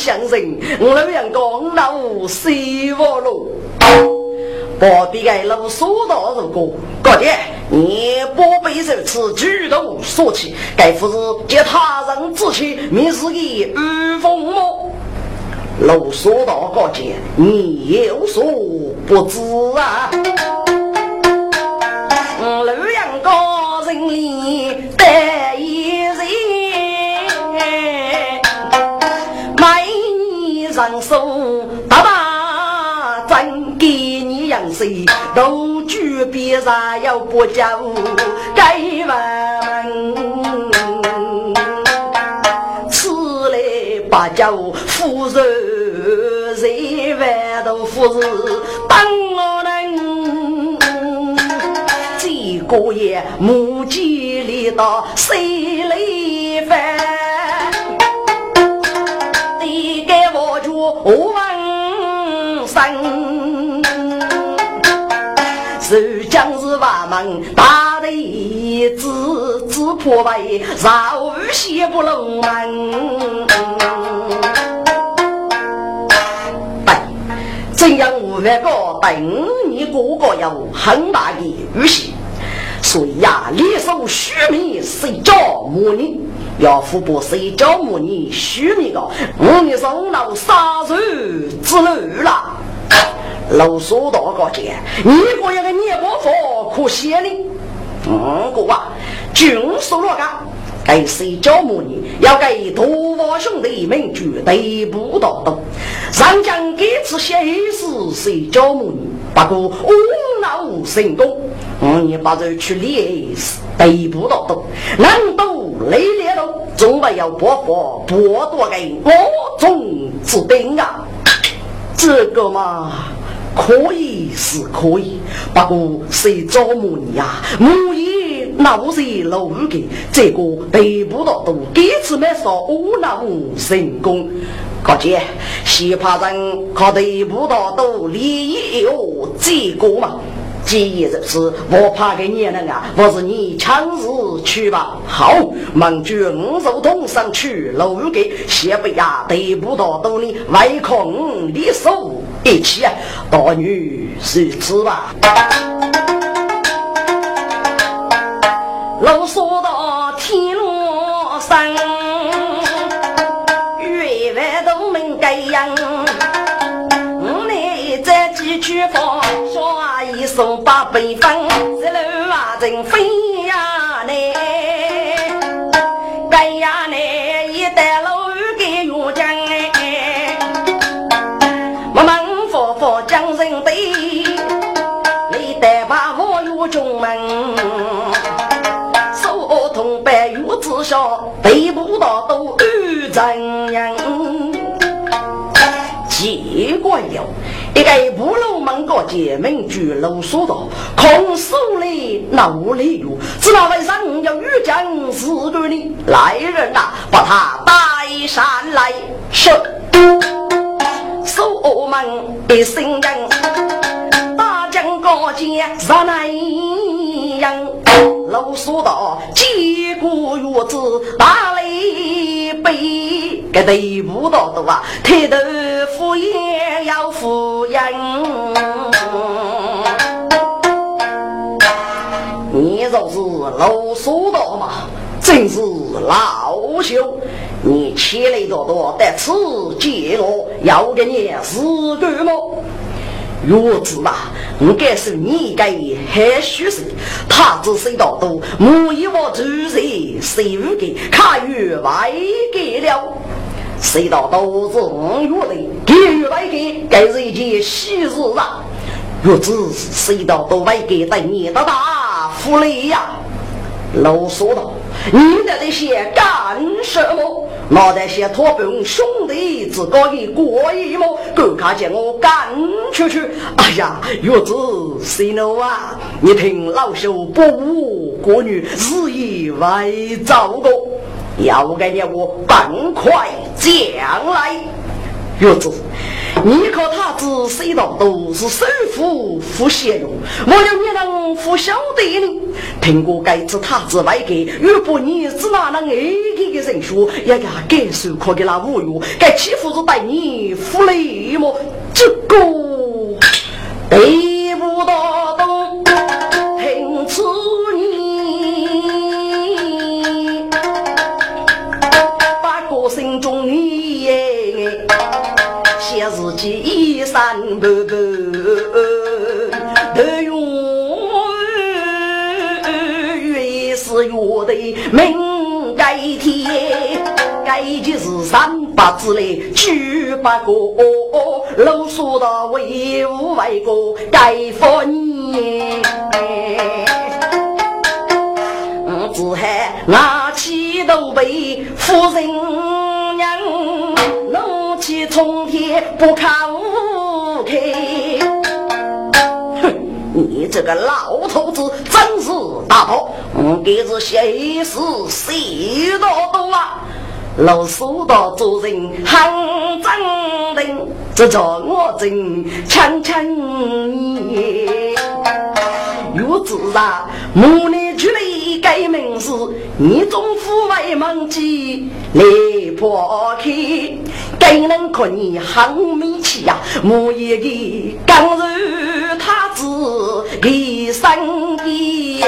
个外乡人，我老杨公那无谁我喽？不必该老说道如果高爹，你不必如此举动说起，该不是借他人之气，明日的御风么？老说道高姐，你有所不知啊！老杨高人里得你上手大大真给你养生，都举别人要不叫该问，吃来八叫富人人万都富人当我。能。过夜母鸡里到谁来翻，我问生，是将是万门大的子子破败，绕西不龙门。怎样五万个等你哥哥有很大的预习？所以呀，猎手须名谁叫母女？要福伯谁叫母女？虚名个母女上老杀人之路了。老说大个姐，你个要个念过佛可惜了。嗯，哥啊，军说了个，该谁叫母女？要给土王兄弟们绝对不到动。上将这次写诗谁叫母女？不过无脑成功。嗯，你把这去练得不到的，难度累练了，总没有伯父剥夺给我中之兵啊！这个嘛，可以是可以，不过谁招募你呀？母爷闹是老的，这个得不到的，第次没说无脑成功。高姐，西怕人可得不到都利有这个嘛？建议就是，我怕给你人啊，我是你强势去吧。好，忙就五手通上去，楼给先不呀，得不到多你外空的手一起啊，大女是吃吧。老说到天罗山，送八北方，这路啊真飞呀嘞！该呀嘞，一带路给岳江哎，我们佛佛江人对，你带把我岳中门，手通白玉子笑，背不到都遇怎样？奇怪了。一个不露门个姐妹居楼说道：“空手里闹里哟，知道为上要遇见四个呢？来人呐，把他带上来！”是，守门一声人，大将高见上来人。楼说道：“几个月子大雷背，给得不到的啊，抬头敷衍要敷衍。你就是楼说道嘛，真是老朽。你千里多多得此见我，要给你四个么？”月子嘛，我该是你该还虚实，他只谁道多，母一我主人谁不给，看月外给了，谁道都是五月的，给月外给，该是一件喜事啊。月子谁道都外给，等你的大福利呀。老说道。你在这些干什么？那在些托本兄弟自个的过意么？够看见我赶出去！哎呀，月子谁呢啊？你听老朽不误国女日以为糟糕。要给你我赶快将来。月子，你可他子谁道都是首富富血肉，我有你能不晓得呢？听过该次他子外给，如果你只拿那爱给的人说，也给感受可给那侮辱，该欺负是带你负累么？这个得不到写自己衣衫破破，头用越是越得命改天，改就是三八之内九八个，老说到为五外国改佛年，只喊拿起都被夫人娘侬。气冲天不看无开，哼！你这个老头子真是大炮！我给是谁是谁多多啊？老苏道做人很正定，这叫我真强强你。有自啊，母女出来改名字，你总父为忘记来破开，给人看你很美气呀，母一个刚柔他子一生的，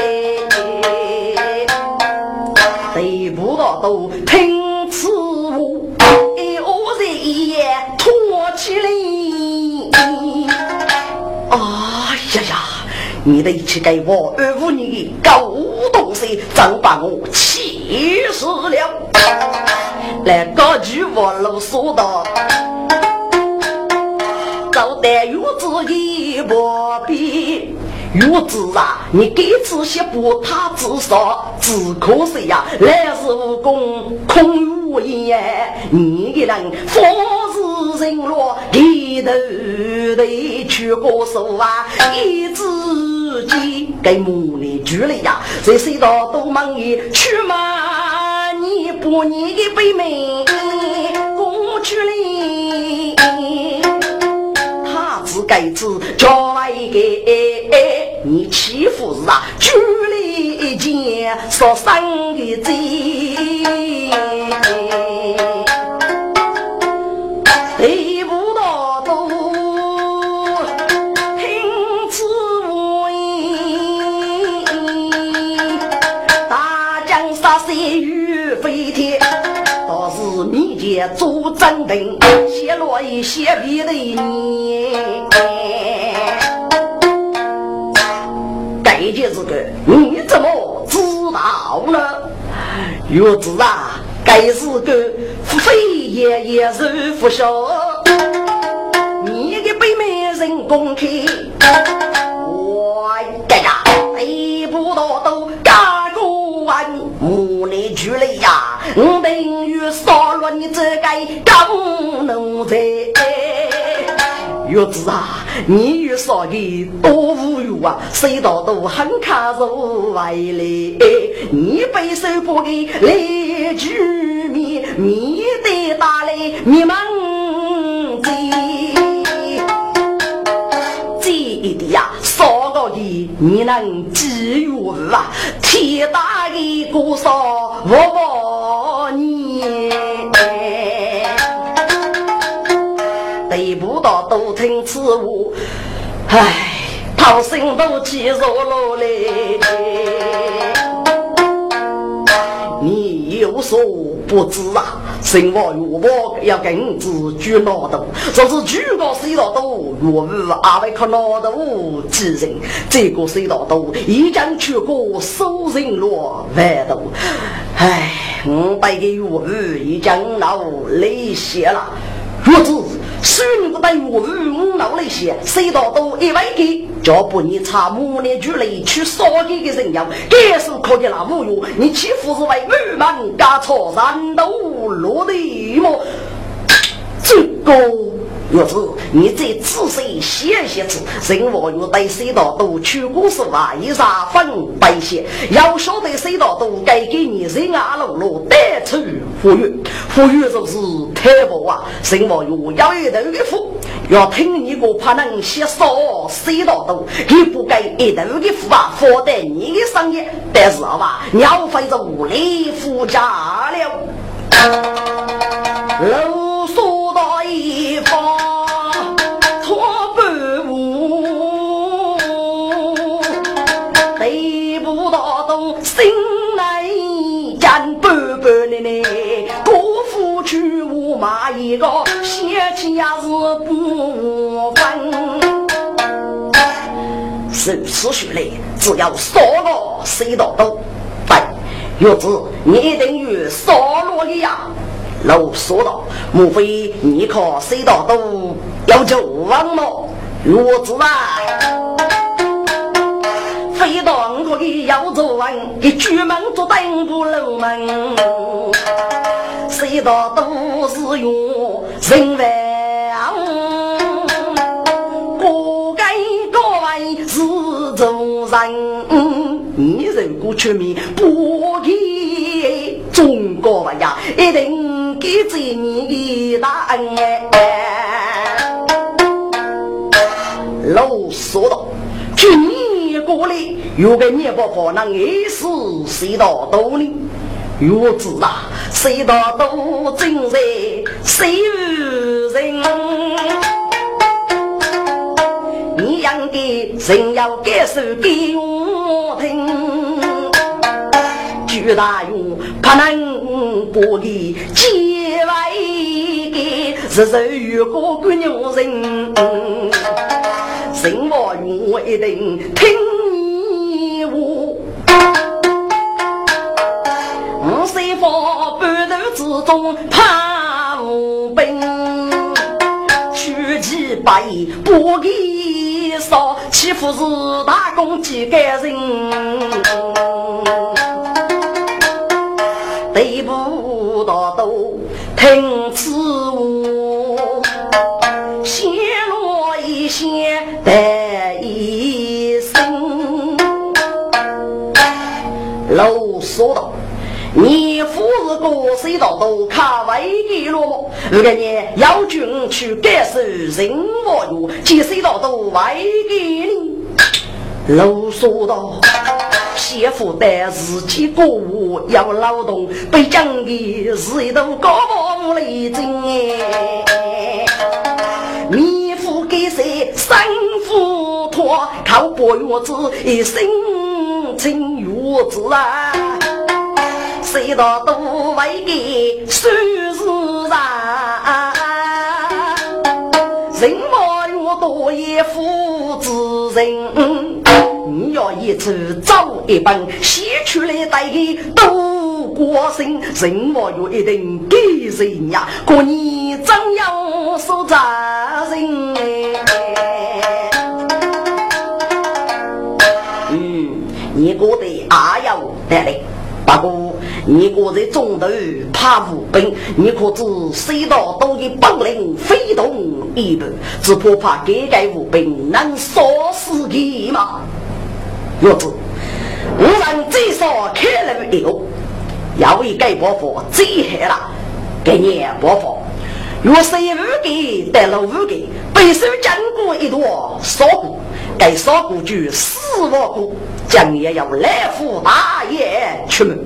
对不到都听此话，一恶人一夜拖起来，你的一起给我二五年的狗东西，真把我气死了！来个句我啰嗦的，走得有子一不比。有子啊，你给这些不他至少只可惜呀，来日无功空无言。你一人佛是人落，低头得去过手啊，一自己给母里住了呀，谁谁道都忙于去嘛？你不你的背妹过去了。他只该子叫来给你欺负是啊，举了一件说三个字，得做正定，写落一些别的念。这件事个你怎么知道呢？月子啊，该是个非也也是不孝，你给北美人公开，我这个得不到都干过完，母内去了呀，我等于杀了你这个狗奴才。玉子啊，你与少的多无用啊，谁道都很看入外来。你背手不给来居面，面对打来你们这到底你能记住啊？天大的多少我你。得不到多听此话，唉，讨心都气着了嘞。有所不知啊，生活越薄要跟子举脑洞，说是举个水道多，越日阿外靠脑洞几人，这个水道多一将去过收人落万度，唉，五百个月日已经老累些了，如此。虽然不等于我五老那些，谁道都一万给，叫不你查母年局里去杀你的人妖，该是可见那无用，你岂不是为满门家错，人都落地么？这个若是你再仔细写写字，人我若对谁道都去公司啊，一啥分白写，要晓得谁道都该给你人啊路路带出富裕，富裕就是太薄啊，人我若要一头的富，要听你个怕能写少谁道都，你不该一头的富啊，负担你的生意，但是好吧，鸟费着无力负家了。楼到一方错半步，得不到东心内见半半的呢。国父去我骂一个，嫌弃也是不分。如此说来，只要少个谁道都对，月子你一定与少罗一样。老说道：“莫非你可谁道都要救亡吗？我知道，非当可以要做完，一举门做登不楼门，谁道都是用人万，各该各位是做人，你如果出面不给中国呀，一定。”给罪你的大恩哎！老说道：“去年过来有个年伯伯，那也是谁到多呢？月子啊，谁到多真在谁人？你养的人要感受给我听。”巨大用不能不给结外给，日日与个个女人，生活用一定听你话。五岁方半路之中怕无兵，取其百不给少，欺负是大公几个人。得不到都听此得一声。老说道：“你夫是个谁道都卡为给了么？如果你要军去感受人我哟，几谁道都为给你。”老说道。媳妇带自己过午要劳动，被讲的是一头高房雷震哎。生夫托，靠白月子一生情月子啊。谁道都为给收拾啊？人莫越多也负责任。你要一次走一本，写出来带给都过身，人我有一定给人呀，过你怎样受责任？嗯，你过得阿要得嘞，不过你过在中头怕无兵，你可知谁道都的本领非同一般，只怕怕改改无兵能杀死你吗？月子，我让最少开了以后，要为该伯父最害了，给你伯父。若是五给得了五给，背手经过一朵烧锅，该烧骨就死亡过，将也要来福大爷出门。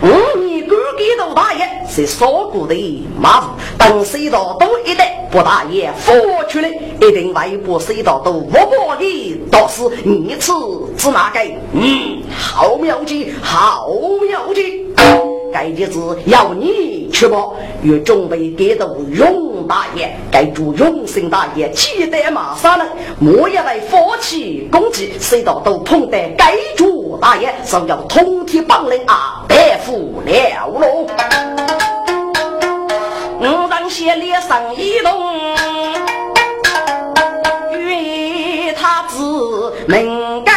五年哥给到大爷是烧锅的马虎，等隧道都一带不大爷扶出来，一定外部谁到都不过的，倒是一次只拿给。嗯，好妙计，好妙计。该日子要你去吧，与准备给到永大爷，该祝永生大爷期待马上来，莫要来放弃攻击，谁道都碰得该祝大爷，就要通体帮人啊，拜服了喽。五当先脸上一动，与他子能改。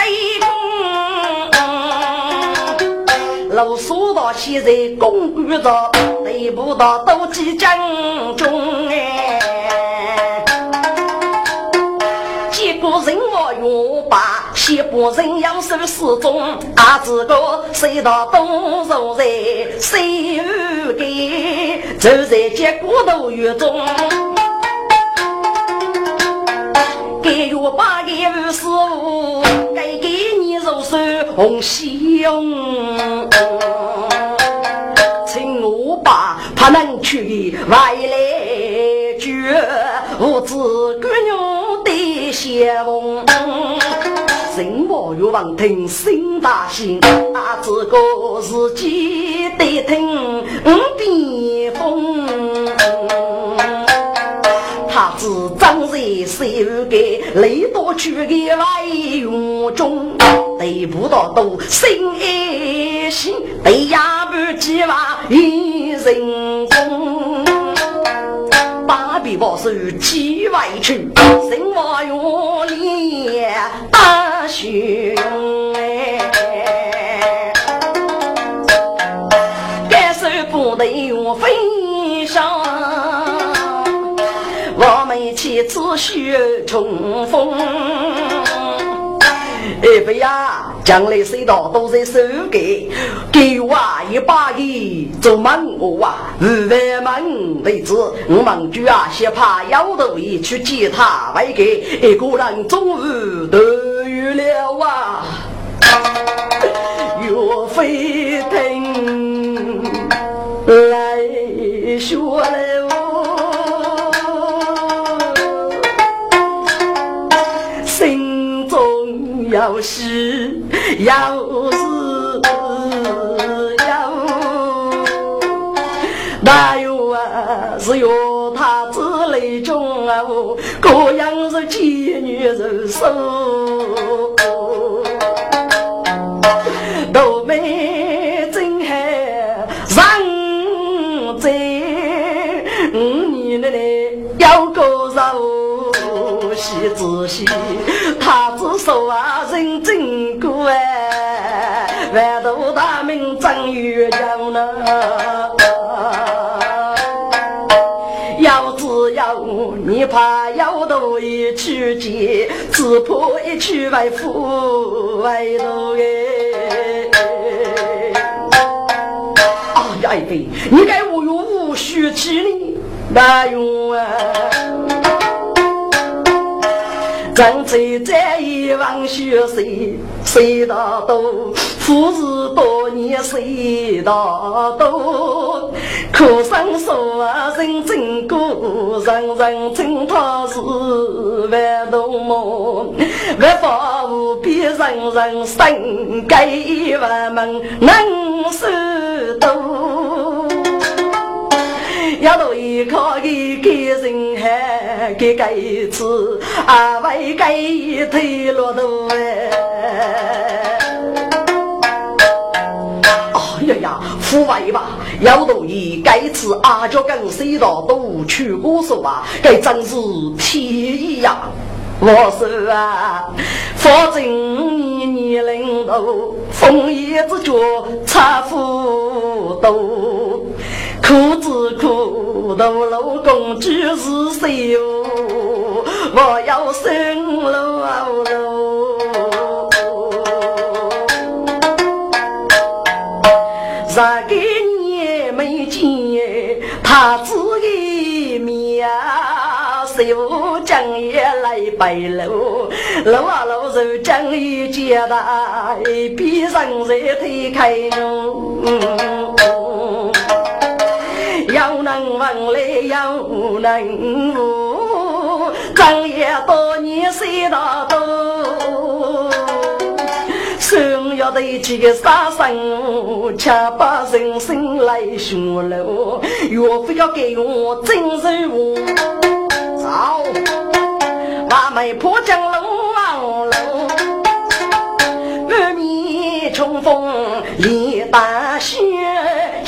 数到现在公具到得不到都记将中哎几个人我用把西伯人杨氏始终阿志哥虽到东柔在虽不给这在节过得越中。给月把给五十五，该给你肉手红西红。请我把怕能去外来绝，我只管用的先锋。人莫欲望听心大心，啊，这个自己得听避风。他只长在手给雷多去的外院中，得不到都心爱心，得压不计划一人中。八比八手几外去，生活院里大学哎，该手不得用分妻子学冲锋，哎不呀，将来谁到都在手给，给我一把的做门我啊，五万门为止，我们就啊先怕摇头一去接他外给，一个人终于得遇了啊，岳飞听来说了。要是要是要，哪有啊？是有他子泪中啊，各样是妓女人手，都没真还让在五年的嘞要够肉细仔细。他只说啊，人真过哎，万都大名张玉江呢。要只要你怕要多一去见，只怕一去外父外头哎。哎呀，爱妃，你该无有无须去呢？哪用啊？人在在一望雪谁谁大多，富士多年谁大多？苦生说啊人真苦，人人称他是万多么？万法无边，人人生给万门能守多。要多依靠给给人还给给吃，啊为给一推骆驼哎！哎呀呀，父为吧，要多依该吃阿家跟谁道都去过手啊，该真是天意呀！我说啊，反正你年龄大，风叶子脚差不多。苦子苦，大老公就是谁哟？我要生喽喽！十个年没见，他子一面，谁无将也来拜喽？路啊路走，将一见大，闭上在推开喽。又能问来又能悟，正月多年谁大多？生要得几个杀生，却把人生来学了，岳飞要给我真任务。走，把妹破江龙王楼，满面春风立大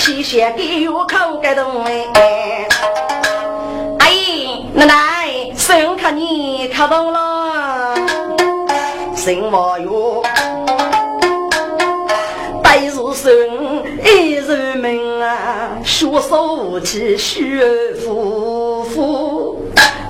雪。谢谢给我口感动哎！阿姨奶奶，生看你看到了，什么哟？白日生，一日门啊，学手起学夫妇，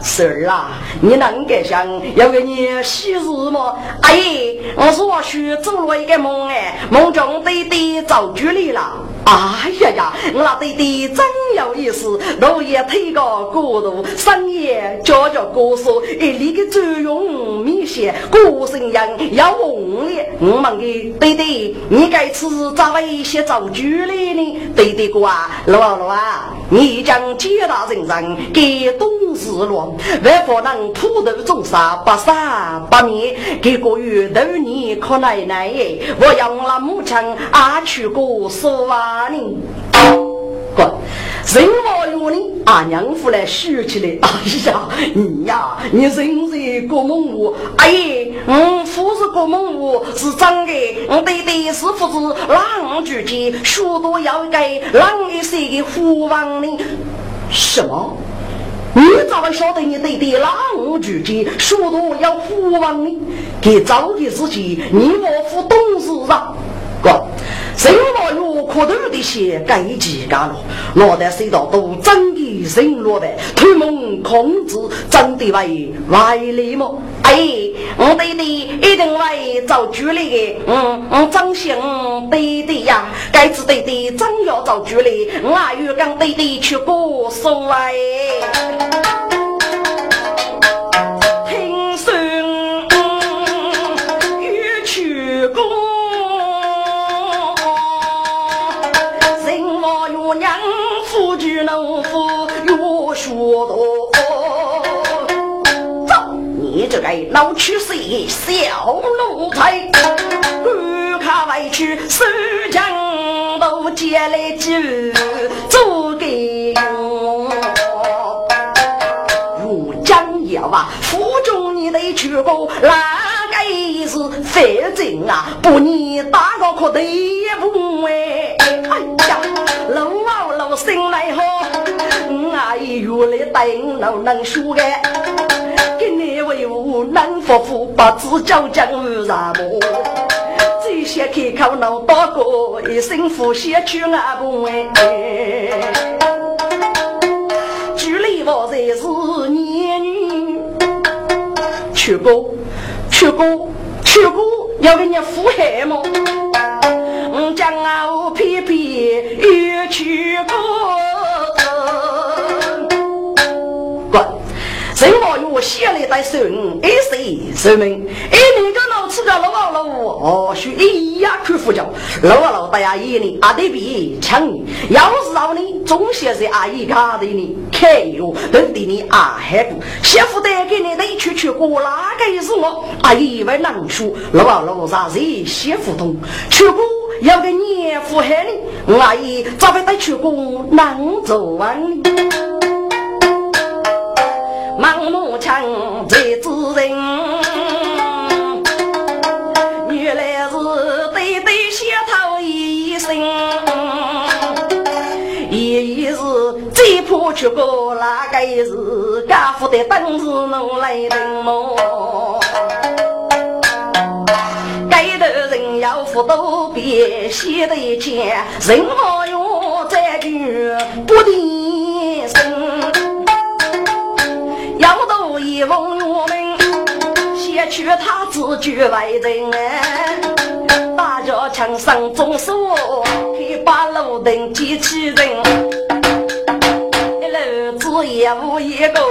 是儿啊，你能该想要给你喜事吗？阿姨，我说去做了一个梦哎，梦中弟弟走局里了。哎呀呀，我那弟弟真有意思，落叶推个过度，深夜叫叫歌说，一里个作用明显，歌声人要红的。我问你，弟弟，你该吃咋为些走局里呢？弟弟哥啊，老老啊，你将皆大人人给东事乱，万不能普度众生，不杀不灭。给个月头你可奶奶，我要那母亲阿去过说啊。啊你，哥，人话有你，阿娘夫来说起来，哎呀，你呀，你人是过梦屋，哎呀，我夫是过梦屋，是真的，我弟弟是父子郎主间，许多要给郎一些的父王呢。什么？你咋会晓得你弟弟郎主间许多要父王呢？给早的事情，你我夫懂事啊，哥。人老有可头的些该几干了，脑袋隧道都真的人落的，推蒙控制真的为外力么？哎，我弟弟一定会找主力的，嗯嗯，真心弟弟呀，该子弟弟真要找主力，我与跟弟弟去过所哎。老去是小奴才，赶卡回去收江都借来酒做给我。如江要啊，府中你得去过，那个是反正啊，不你打个可对不哎？哎呀，老啊老心来好，我原来等老能说个。为吾能夫妇把子交将无啥么？这些开口能打过一声呼吸去阿婆哎。距离我才是年女，去过去过去过，要给你付海么？我将我偏偏又去过。人话用先来带孙，一岁寿命，一年个老吃个老老老，哦，许一呀去呼叫，老啊老大呀一年阿得比强，要是让你总先是阿姨家的你，看哟，等对你阿还不，媳妇带给你得去去过哪个是我？阿姨为难说，老啊老啥子媳妇同，去过要给年夫害你，阿姨咋会带去过难做完？强才之人，原来是对对小偷一生，也是最怕出个那个是家父的本事弄来的么？该头人要富都别写得钱，人好用再句不定去他自居外人，大家枪上总说可把路灯机器人，一楼子也无一个，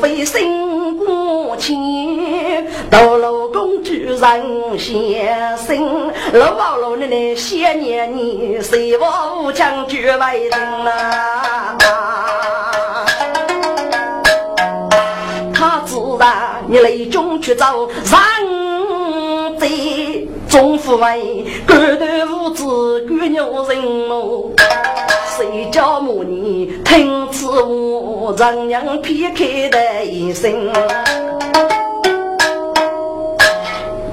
非心过情，到老公居然先生，老王老奶奶想念你，谁我武将绝外人呐？他自然你泪中去找人贼，总府为官头无子，官牛人哦。谁叫母女听此话，人娘撇开的一声。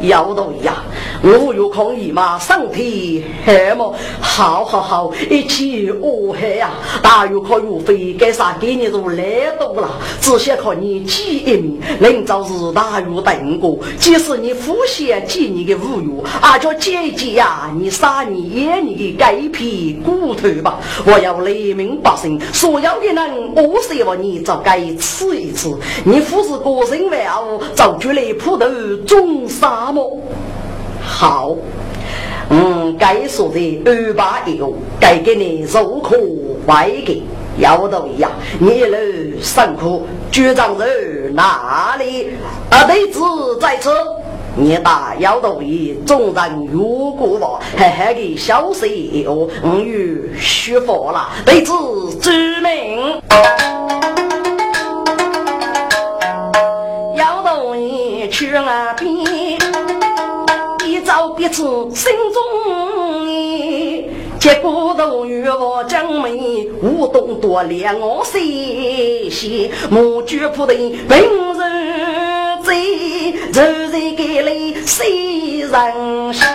要道呀，我有空意嘛，上天黑么？好好好，一起哦嘿呀！大有可有费，该啥给你都来多了，只想靠你记一名，能早日大有等过。即使你父先记你的侮辱，阿叫姐姐呀，你杀你爷你的该皮骨头吧！我要雷鸣百姓，所有的人，我希望你早该吃一次。你父是个人万物，早就来铺头种沙漠。好，嗯，该说的二八有，该给你入可外给，要到一样，你来上苦，局长在哪里？啊，弟子在此。你打要到一，众人如果我嘿嘿的消息哦，我与虚佛了，弟子知命。要到一去那边。照彼此心中意，结果都与我将美，无动多怜我心，莫惧不得平日醉，柔柔给泪谁人歇？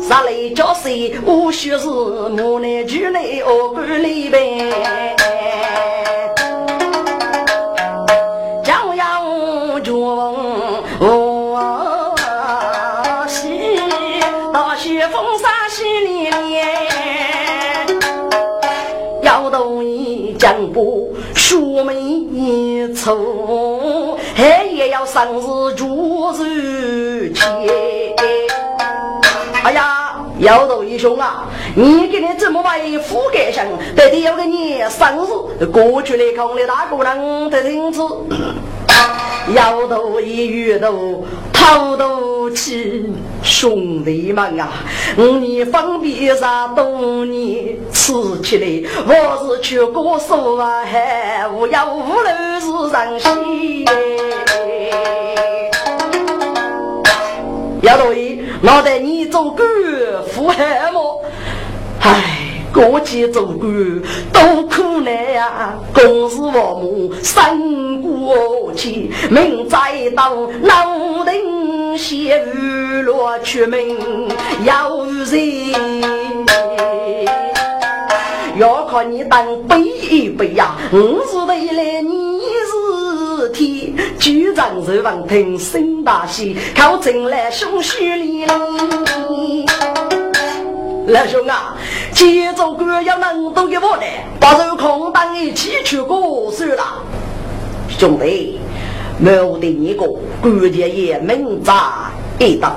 啥来叫谁？无须是木内举内恶管里呗。书眉粗，还也要生日祝日切。哎呀，姚头一雄啊，你给你怎么为副盖上？得得要给你生日过去的，空的大姑娘的听子。摇头一月头，头头起，兄弟们啊，你方便啥东你吃起来，我是去过手啊，还无要无路是上西。摇头一，脑袋你做官富汉么？唉。过节做官多苦难呀，公事父母生过气，命在当老丁写娱乐出门要人，要看你当背一背呀，五是得来你是天，局长是王庭生大喜，靠进来兄婿里。老兄啊，节奏歌要能都给我的，把这空档一起去过算了。兄弟，没得你个，关键也明扎一道。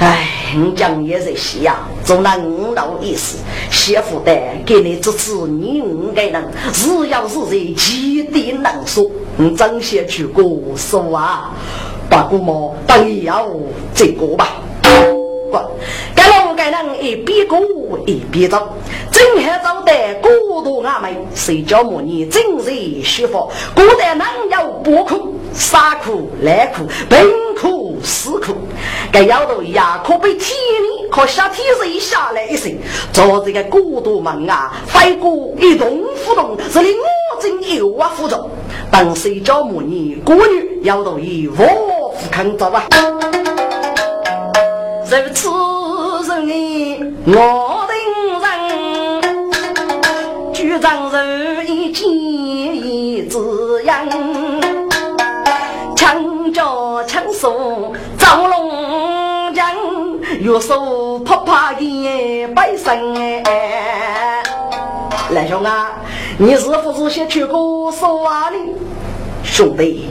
哎，你讲也是戏呀，做那五道意思，媳妇的给你支持，你应该能，只要是在基地能说，你真先去过说啊，把姑妈等要这个吧。该该人一边过一边走，正还走得孤独阿妹，谁叫母你真是舒服？过得人有不苦，杀苦、难苦、贫苦、死苦。该要头呀，可被天命，可下天水下来一声，做这个孤独门啊，飞过一动不动，是令我真有啊负重。当谁叫母你孤女要头一卧不肯走啊？如此人，我等人，局长如一见字样，枪叫枪送张龙江，玉手啪啪的摆声哎，来兄啊，你是不是先去过说话的兄弟？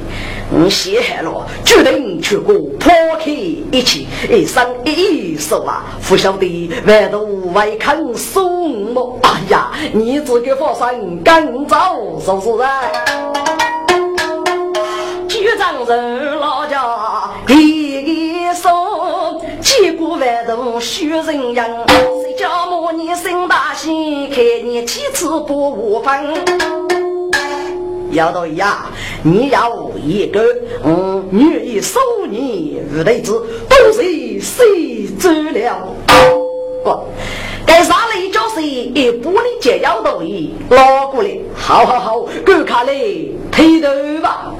你稀罕了，决定去过破开一起，一生一世啊！不晓得外头外看送么？哎呀，你这个佛山更早是不是？局长人老家第一说，结果外头虚人样，谁叫我你生大心，看你几次不无分。要到呀，你要一个嗯，女一收你五对子，都是谁做了？不，该啥嘞？就是一玻璃解药都一拿过来，好好好，给看嘞，推头吧，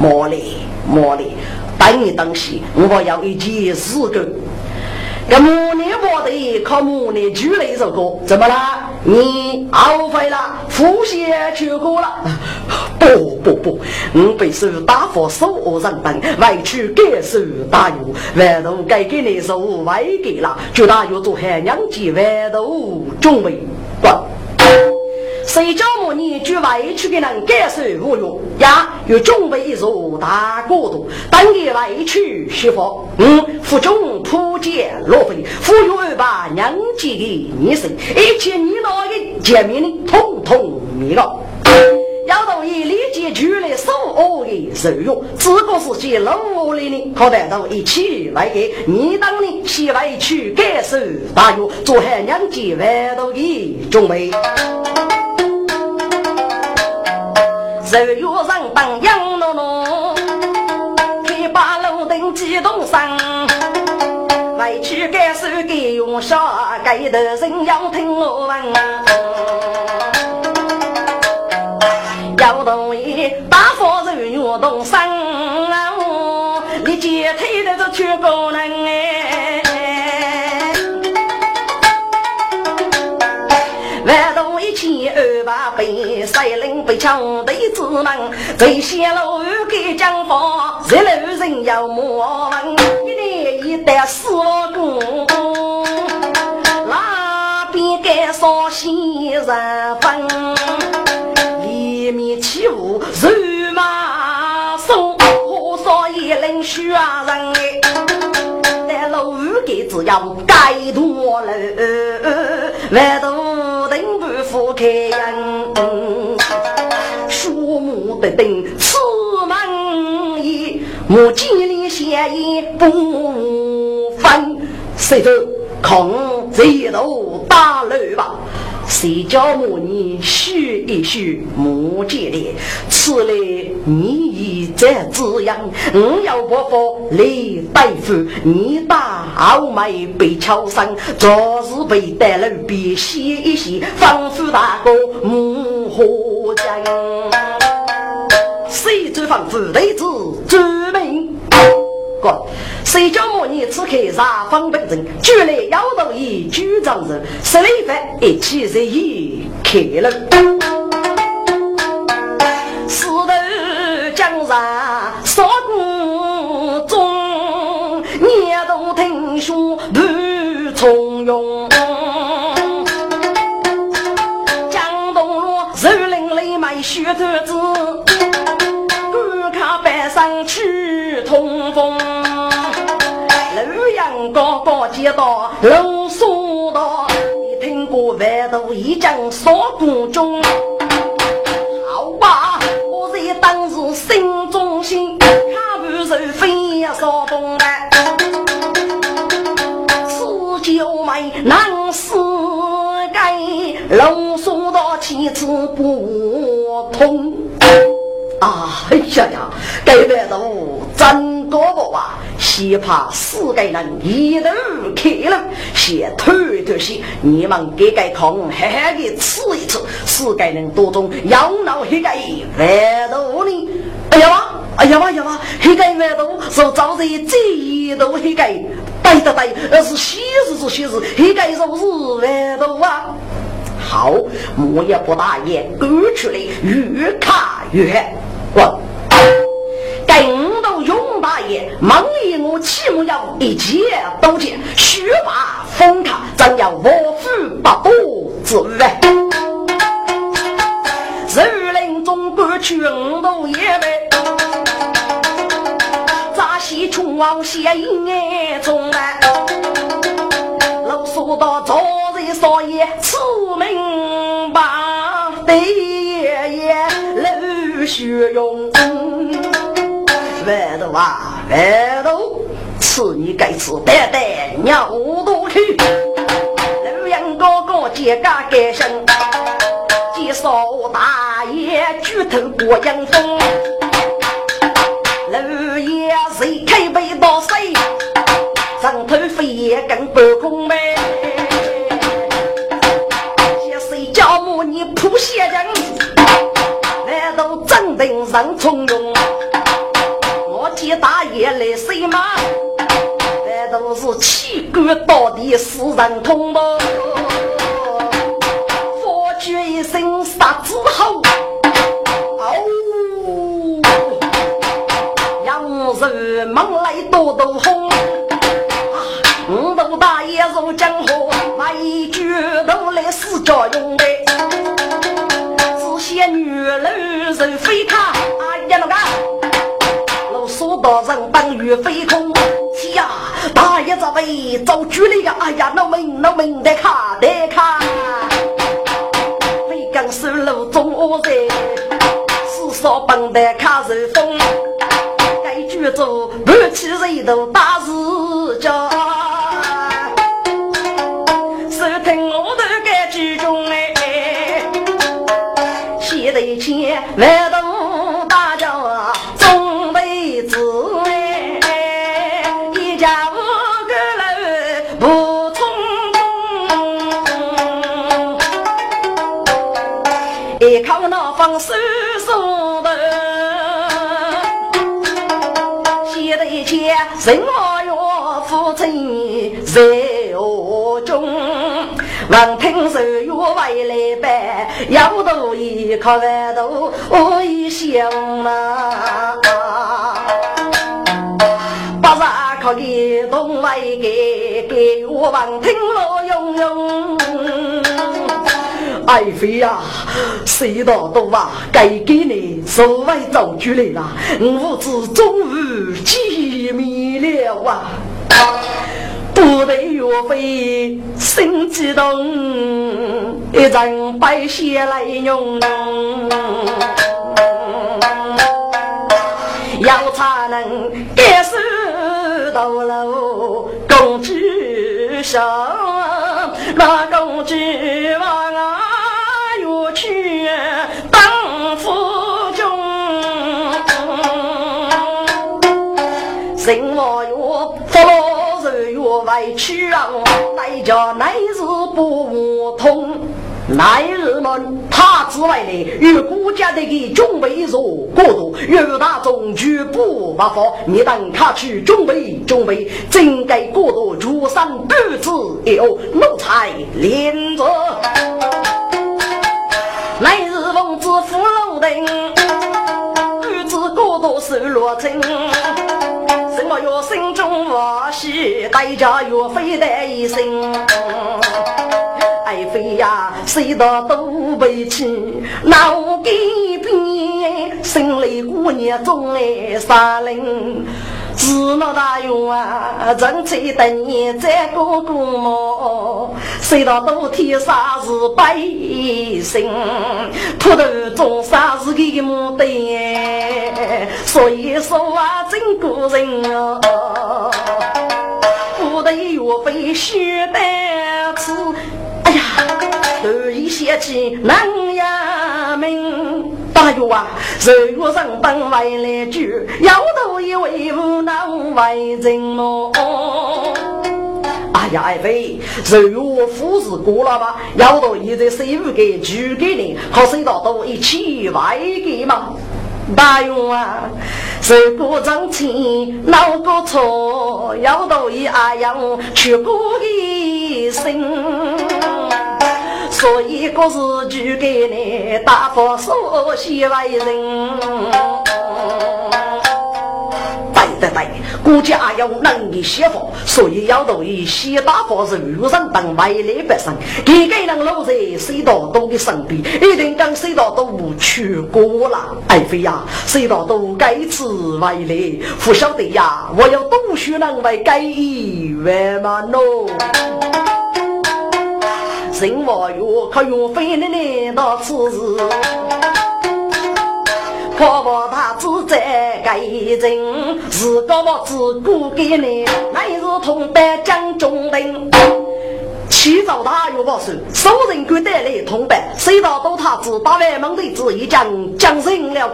莫嘞莫嘞，等你东西，我要一件事干。这母女我的靠母女举了一首歌，怎么啦？你懊悔了，呼吸去过了？不 不不，我被受大佛手恶人等，委屈感受大药，万都该给你受外给了，就大约做海娘子万都准备。谁叫我你去委屈的人感受无用呀？又准备一座大国度，等你委屈释放。嗯，腹中普见罗非，富裕二把娘家的女生，一切你那的见面的统统灭了。要同意立即出来受我的受辱，这个是些老我的呢，可带到一起来给你当的先委屈感受大约，做海娘家万多的准备。十月上当杨诺诺，开把路灯激动声，委屈该受该用啥？该的人要听我问。要同意大佛人运动身，你接替的这全功能哎。二八背，三零被抢对子门，最先路给江方，一路人要莫问，一年一代四公，那边该烧西人分，里面起舞人马送，火烧一人血人哎，在路给只要盖多了，万多等。开恩，树木的灯，此门一木金里写一不分，谁知空贼头大楼吧？谁叫母你许一许木结的？此来你已在滋养，我要不服来对付，你大傲眉被敲伤，昨日被带路别歇一洗，仿佛大哥母何将？谁知仿佛雷子知名？哥。谁叫我你此刻杀方本人，举来摇头一举掌人，十里番一起随意开了。一道龙苏道，你听过万都一将杀孤忠？好吧，我在当时心中心，看不是非要烧东来，四九妹难死该龙苏道气质不通。啊，哎呀呀，该万都真多不啊！先怕四个人一头开了，先推推些，你们给个空，狠狠的吃一吃。四个人多中要闹一个万都呢？哎呀妈！哎呀妈呀妈！一个万都是招人最多一个，对的对，而是喜事是喜事，一个就是万都啊！好，我也不大言，赶出来越看越狠。我更都永大爷，梦里我起码要一切都见，须把封卡，怎要我负不多之外。人林中国全都也没，扎西冲王写眼中来，老说到昨日少爷出门吧，对爷爷老。学用，外头啊，外头吃你该吃，带带尿多去。老杨哥哥结家改生，介绍大爷举头过迎风。老爷谁开背到谁，长头飞也跟半空呗。谁叫母你扑血人？都镇定人从容，也来谁吗？这都是气管到底死人痛吗？发觉一声杀之后，哦，杨氏猛来多多轰，五斗大爷入江河，一举都来四角用的，只羡女人人非他，啊呀那个。到人当鱼飞空。呀，大爷这位造句了呀！哎呀，农民农民得看得看，飞岗是路中恶人，四少本的看手风，该举着不起人头大事家，收听我的该举中哎，写得钱万动人我要父亲在何中？闻听手月回来办，要多一靠万多，我一想啊，不是靠一动外给给我闻听我用用。爱妃呀，谁道都话该给你所谓造出来了，我子终于见面了啊！不得岳飞心激动，一阵白血来涌涌，要才能一手到了公主上，那公主王啊！去当夫君，人我哟，佛罗人哟委屈啊，代价乃是不通。来日们，他之外呢，与国家的个准备若过度，与大众举不发发，你等他去准备准备，真该过度出山独自有奴才连着。来日奉旨赴罗定，女子过多受罗情。什么要心中欢喜，代价要非得一生。爱妃呀，谁道都悲戚，闹改变，心里过年总爱杀人。自老大勇啊，人才等你再过过么？谁道都天杀是百姓，秃头种啥是个目的？所以说啊，真过人啊，不得岳飞血胆子。哎呀，突一想起南衙门。大约啊，日月上等为来住，要头一位无能为人么？哎呀，爱妃，日月夫子过了吧？要头一在谁屋给住给你，和谁到都一起外给嘛？大勇啊，日过挣钱闹个错，要头一阿阳去过一生。所以，故事就给你大方说些为人。对对对，国家要能力协防，所以要同意先大方是路上等外来百姓，给给人落在水道东的身边，一定将水道东去过了。爱妃呀，水道东该次外来，不晓得呀，我要多学人为该一万嘛喏。人话哟，可用费的难到此时，可把他只在该人，是个我只顾给你，乃是同伴将中人。起早他又不说，受人官带来同伴，谁道都他只把外门的旨意讲讲成了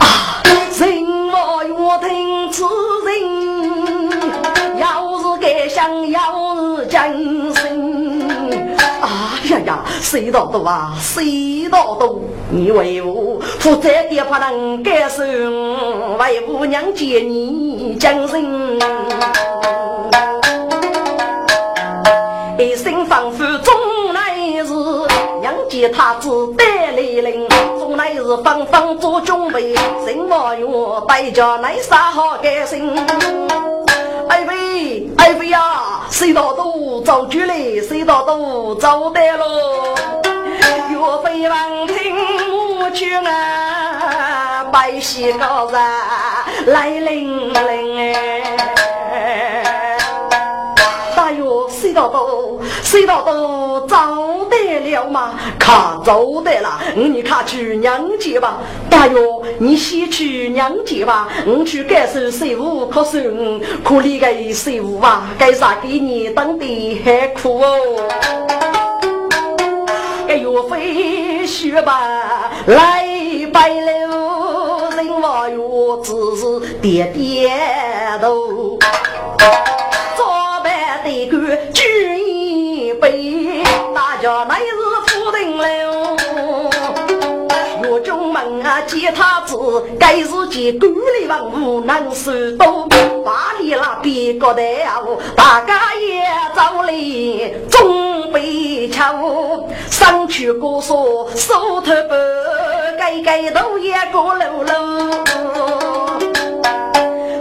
啊！人话哟，听此人，要是该想，要是真心。呀呀，谁道多啊？谁道多？你为我负责的不能改受，为姑娘见你将人。一生仿佛终来是娘家太子戴雷领，终来是方方做准备，心望哟带着来啥好开心。爱妃，爱妃呀，谁道都走出来，谁道都走得喽。岳飞王听我去啊，百姓高人来领领哎。道都，谁道都走得了吗？可走得了，你看去娘家吧。大约你先去娘家吧，我去感受税务，可是可怜个税务啊，该啥给你当的还苦哦。岳飞学吧，来拜了，人王岳只是点点头，家乃是夫人了。中门啊，见他子，该是见官吏文武能手多，把你那边个的大家也走来中北桥，上去过说手头不，该该头也过路路，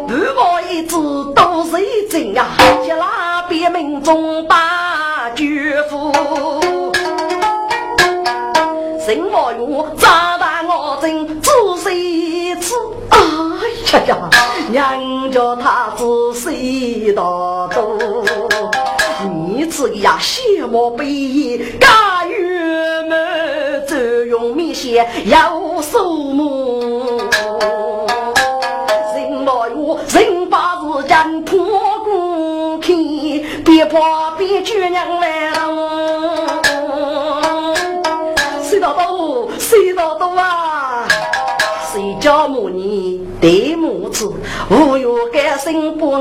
不过一直都是一阵啊，叫那边民众把绝夫。人莫用炸弹我真仔细吃，哎呀呀，娘家他仔细道多，你这个呀羡慕悲意，甘愿么只用米线要手母，人莫用人把日间破公看，别怕别娶娘来了。谁道多，谁道多啊？谁家母女对母子，无有甘心不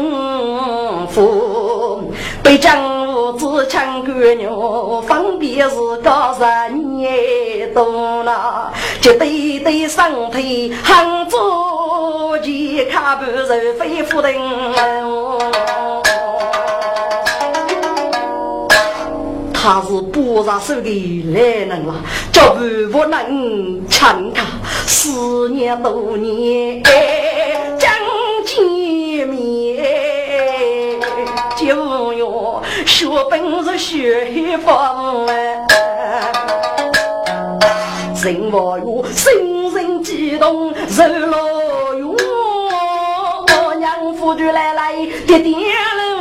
服。被江湖子抢官牛，分别是个人也懂了。就对对身体很足，健看不受肺腑疼。他是不杀手的来人了，叫不不能强他十年多年将见面，就要学本事学方哎，人我哟心神激动热络哟，我娘夫就来来爹爹了，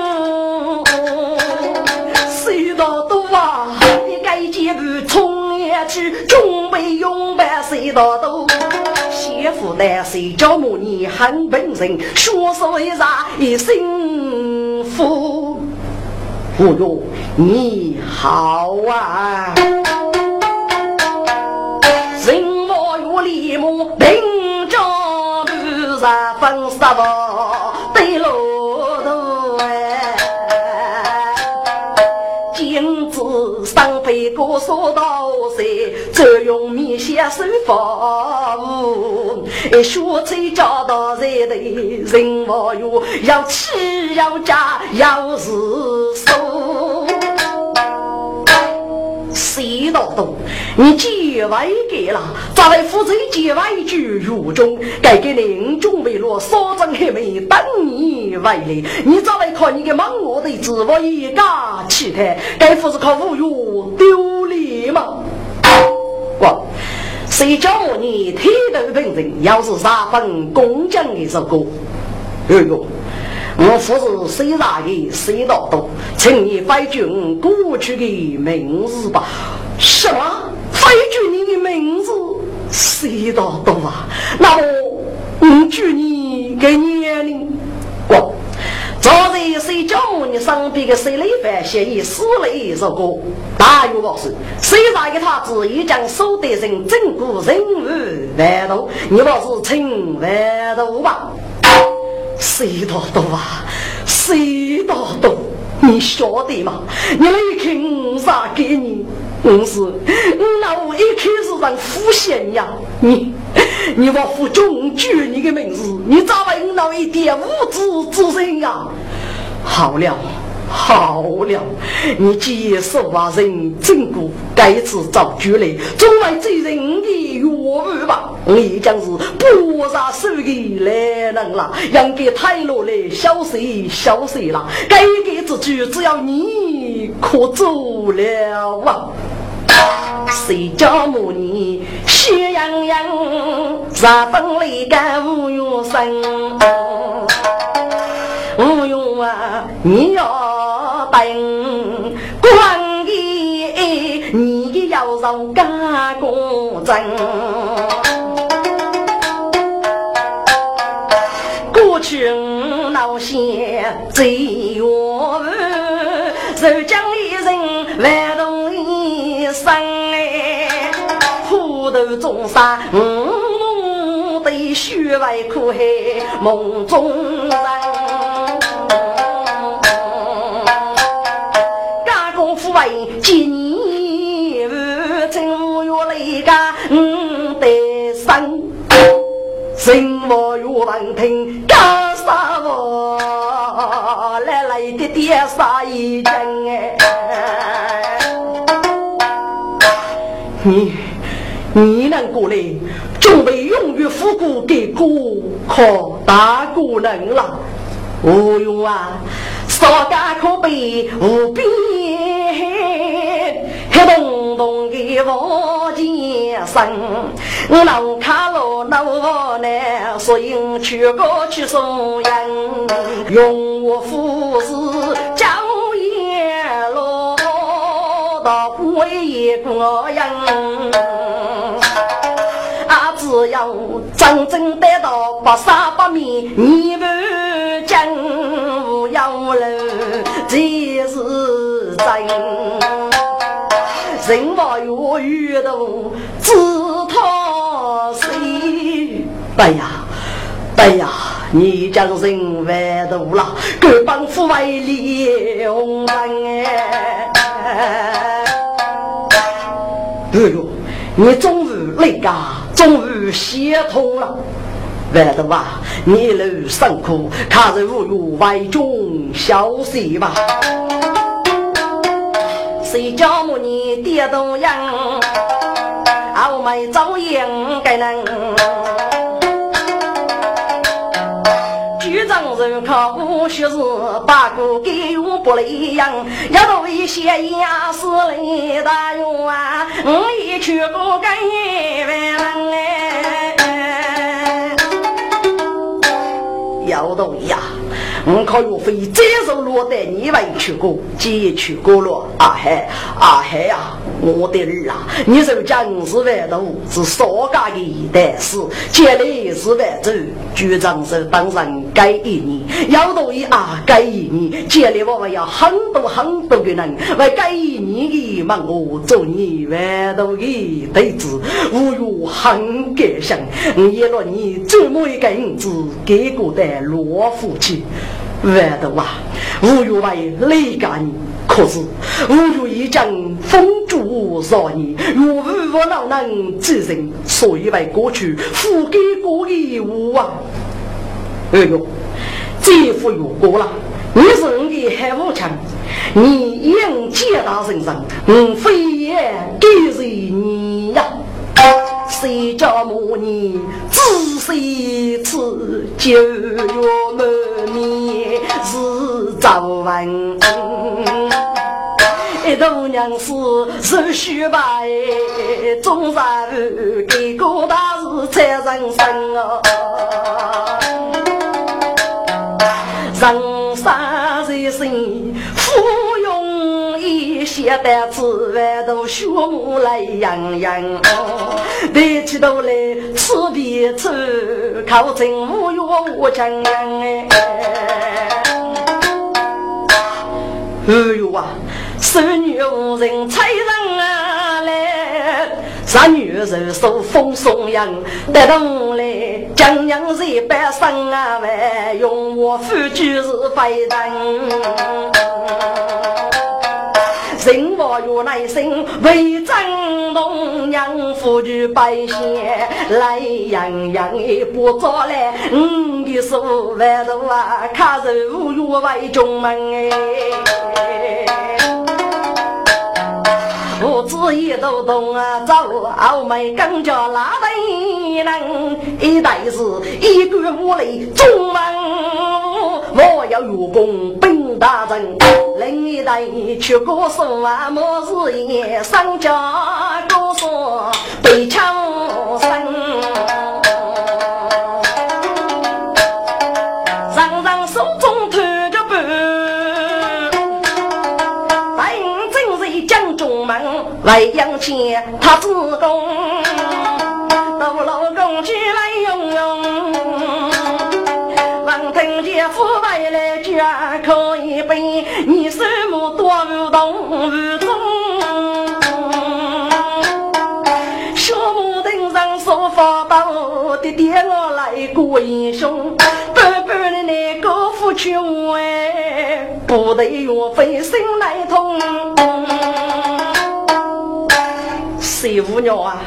去，准备勇敢谁道都。媳妇难谁叫母你很本人，说说一啥一幸福。哦哟，你好啊！人我有礼貌，平常不杀分杀吧，被哥说到谁？这用米线手法舞，学吹教到人的人物哟，要吃要加要自首。谁道懂？你结外给了，咋来负责结外句狱中？该给您准备了三张黑梅等你回来。你咋来看你的忙我的自我一家气态？该不是靠侮辱丢脸吗？我谁叫你铁头本人？要是啥分工匠的首歌？哎呦！我不是谁大的谁老多，请你废去过去的名字吧。什么？废去你的名字？谁老多啊？那么，我举你个年龄。我昨日谁叫你身边的谁来犯嫌疑死了一首歌？大有老师，谁大给他旨意将守得人整个人物万度？你不是请万度吧？谁道多啊？谁道多？你晓得吗？你来看我啥给你？我是那我一开始让付现呀！你你把付中举你的名字，你咋会那一点无知之身呀？好了好了，你既说话人真过，该次造局来，总来追人的约会吧。你将是不杀手的来人了，应该太落来消息消息了。该给之句，只要你可做了啊。谁家母女喜洋洋，日本里干无用生。我用啊，你要等关的，你要让家公正。过去闹些最冤，如今一人万同一生哎，苦头中杀，嗯，血外苦海梦中人。我能听干啥话，来来的爹啥一件哎？你你能过来，准备用于复古给哥靠大姑娘了，无用啊！少家可悲无边，黑洞洞的房间生，老卡罗老难，所以去过去送人，用我夫子叫爷罗，到为一个人，啊，只要真正得到不杀不灭，你不讲。要人才是真，人话越越多，自他谁？对呀，对呀，你将人万多了，各帮夫为利红人哎！哎呦，你终于那个，终于写通了。万德啊，你路辛苦，看着无有为中消息吧。谁叫我你跌倒样，傲眉早应该能。局长人靠无学士，八股给我不一样，要到一些压死雷大用啊，我一去不干一万哎。要到呀！我靠，岳飞这首落得你委屈过，几去过了？阿海，阿海呀！我的儿啊，你这将士万多，是少家的一代事，将来是万州局长是当上该一年，要到一啊该一年，将来我们要很多很多的人为该一年的忙我做你万多的弟子，我有很感想，你若你这么一个银子给过的罗夫妻。万的哇，无有为累干，可是无有一将封住少年，若无我老能之人，所以为过去付给过义务啊。哎呦，这副有过了，你是我的海无强，你应接大身上，我非也给谁你呀？谁家母女只谁此九月满面是早闻，一度娘是手续白，终日给个大事才人生哦，人生在世。写得字万都学木来洋洋，抬起头来吃别吃，靠真无药我讲哎。哎呦啊，是女人才人啊来，是女人手风松阳，带动来江洋一百生啊万，用我夫就是非人。人我有耐心，为争东阳富裕百姓，来洋洋不做嘞，五的数万多啊，看人无缘为中门哎。父子一都懂啊，走后门更加拉得能。一代是一官五类中门，我要入宫本大人。另一代却歌颂啊，莫是也商家歌颂被枪声。为养钱，他自贡，到老公去来用用。王听见父辈来家可一杯，你什么多无动无动。小木凳上说法宝，爹爹我来过英雄。半半的那个夫妻哎，不得岳飞心来痛。谁无鸟啊？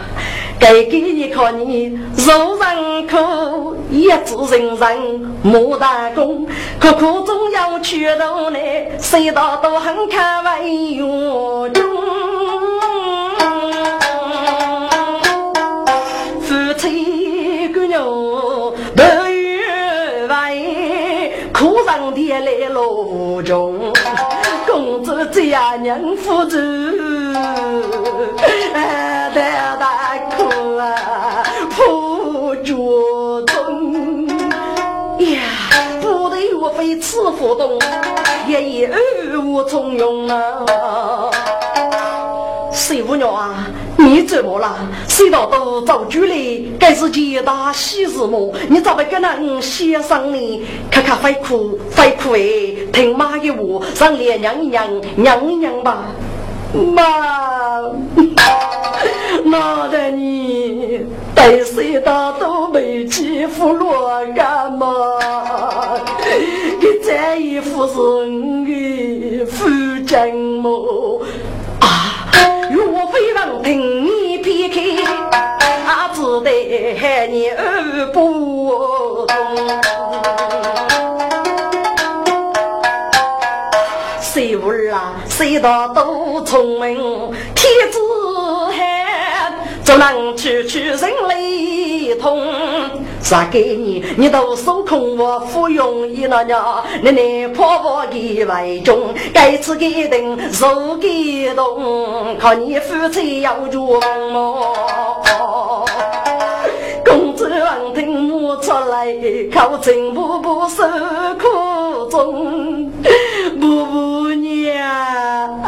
给给你看你肉人口，一直人人莫打工，苦苦中。要去头呢，谁道都很看为有中。夫妻个牛都月外，苦上天来路中，公子这样娘夫子。得我非此活动，也已二无从容啊。谁无娘啊？你怎么了？谁道都造句嘞？该是皆大喜事么？你咋不跟人协商呢？看看快哭快哭哎！听妈的话，让脸娘一娘娘一娘吧。妈，妈的你对谁的都没欺负我干嘛？你这一副是你夫君么？啊，若非能听你撇开，他只得害你耳不懂。谁问啊？谁道都聪明？天子，怎能区区人类通？啥给你？你都受空我不容易了呀！你你破我的外中，该次给定受感动，靠你夫妻要做梦。公子王听我出来，靠真步步受苦中。不不娘，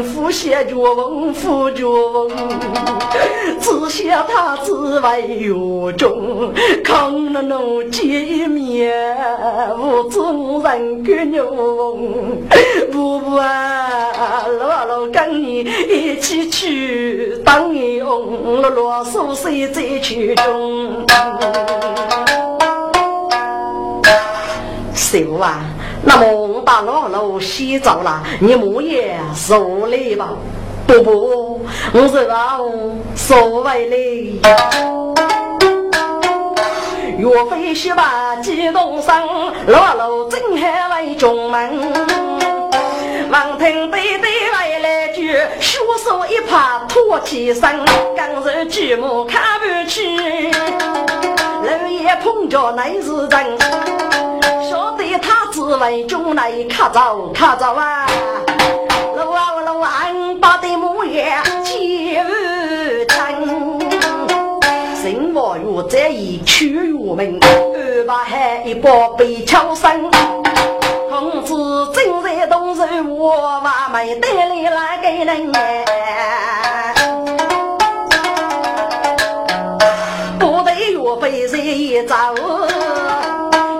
夫写绝文，夫绝文，只想他只为狱中，看了侬见面，无中人给牛翁。不不啊，老老跟你一起去当牛翁，啰啰嗦嗦在曲中。师傅啊！那么我到老楼洗澡了，你莫也受累吧？不不，我是老所谓的。岳飞十八激动声，老楼正还为中门。王听对对来来句，血手一拍托起身，刚是举目看不去，老爷碰着乃是人，晓得他只为中来看着看着啊，老啊老安把的模样几真，生活如这一曲入门，二把还一把被敲声。公子正在动手，我把没带来来给人哎。不得岳飞这一走，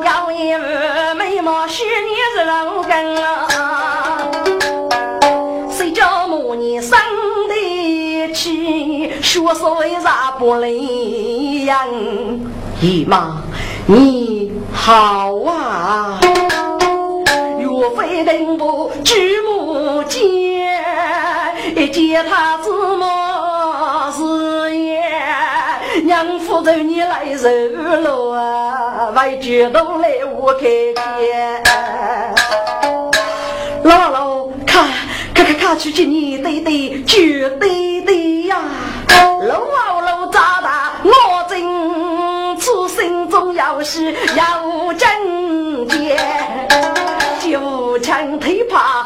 要一副美貌虚你是老根啊。谁叫母你生得起，说说为啥不领养？姨妈你好啊。岳飞登步举目见，一见他子莫是也。娘夫走你来受路啊，为举头来我开见。老老看看看看，去见你对对，绝对对呀！老老长大，我真此心中要是要正见，就枪推耙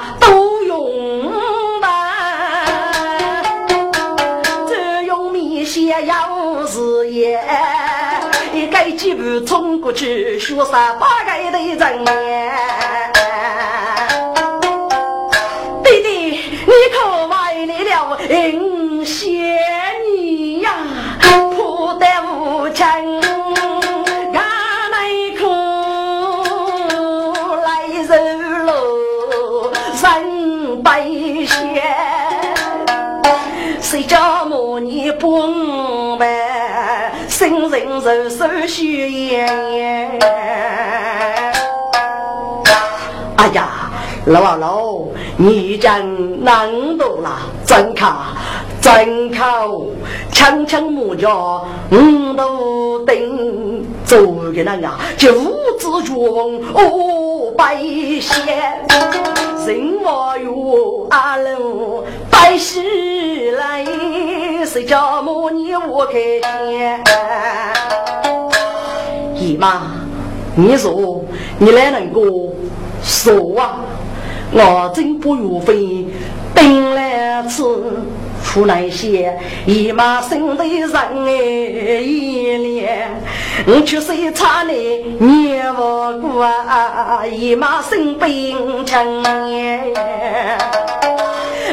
几步冲过去，学三八个的人面。弟弟你呀，破得无情，俺来苦来受了人百姓，谁家母女不，生人受受虚言。哎呀！老老，你真难读了，真卡，真靠，强强木脚，五都顶，做个那个就五子绝翁哦，百仙，人话哟阿龙百事来，谁叫母你我开天？姨妈，你说你来能够说啊？我真不如非等来吃，出来些一马生的人哎一脸，我却是差你念不过啊，一马生病强年，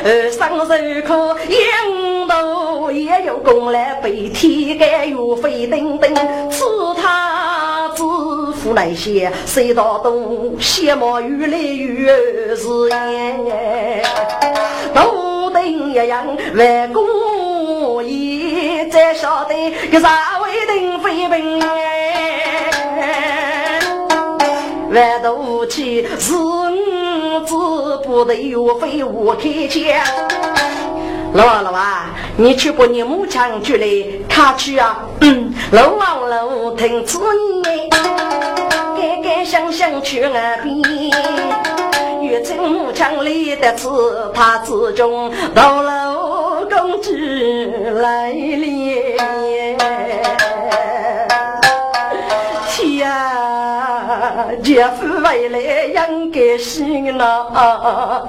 二生受苦养大也有功来背天干岳飞等等，吃他。府那些谁道东，羡慕越来越是严。一样万公爷，再晓得个啥为定飞奔万头气是五子不得有飞无开枪。老王老王，你去把你母亲去来看去啊？嗯，老王老听此言，该该想想去岸边，越称母亲来得迟，他之中到了公主来了。姐夫回来应该行了，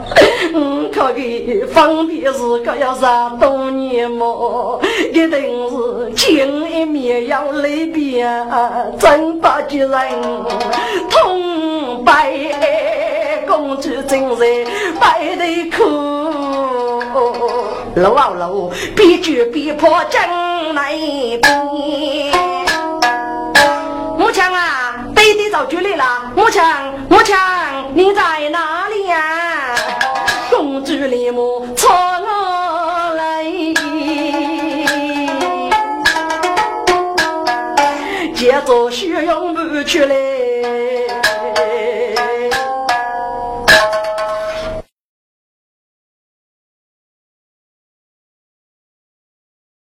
嗯，可给方便是个要上多年么？一定是见一面要离别，真把几人痛白公主真是白的苦，路啊路，必绝必破真难辨。母亲啊，弟弟早就来了。母亲，母亲，你在哪里呀？公主立马朝我来，接着血涌不出来。